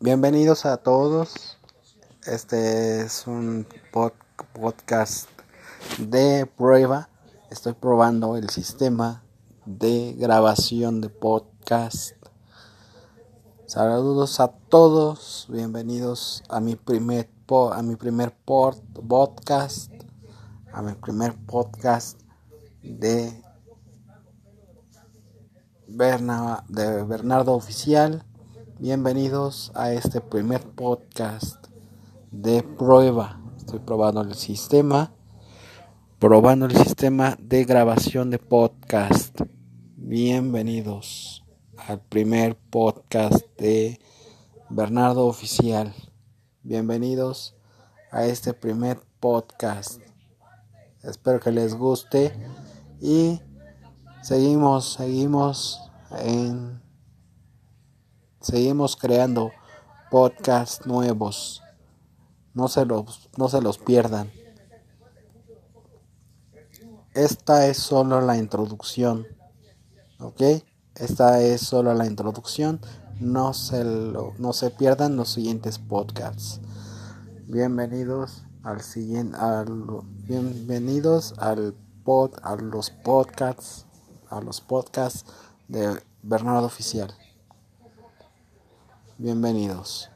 Bienvenidos a todos. Este es un podcast de prueba. Estoy probando el sistema de grabación de podcast. Saludos a todos. Bienvenidos a mi primer a mi primer podcast, a mi primer podcast de Bernardo Oficial. Bienvenidos a este primer podcast de prueba. Estoy probando el sistema, probando el sistema de grabación de podcast. Bienvenidos al primer podcast de Bernardo Oficial. Bienvenidos a este primer podcast. Espero que les guste y seguimos, seguimos en seguimos creando podcasts nuevos. No se los, no se los pierdan. Esta es solo la introducción. ¿Ok? Esta es solo la introducción. No se, no se pierdan los siguientes podcasts. Bienvenidos al siguiente, bienvenidos al pod, a los podcasts, a los podcasts de Bernardo Oficial. Bienvenidos.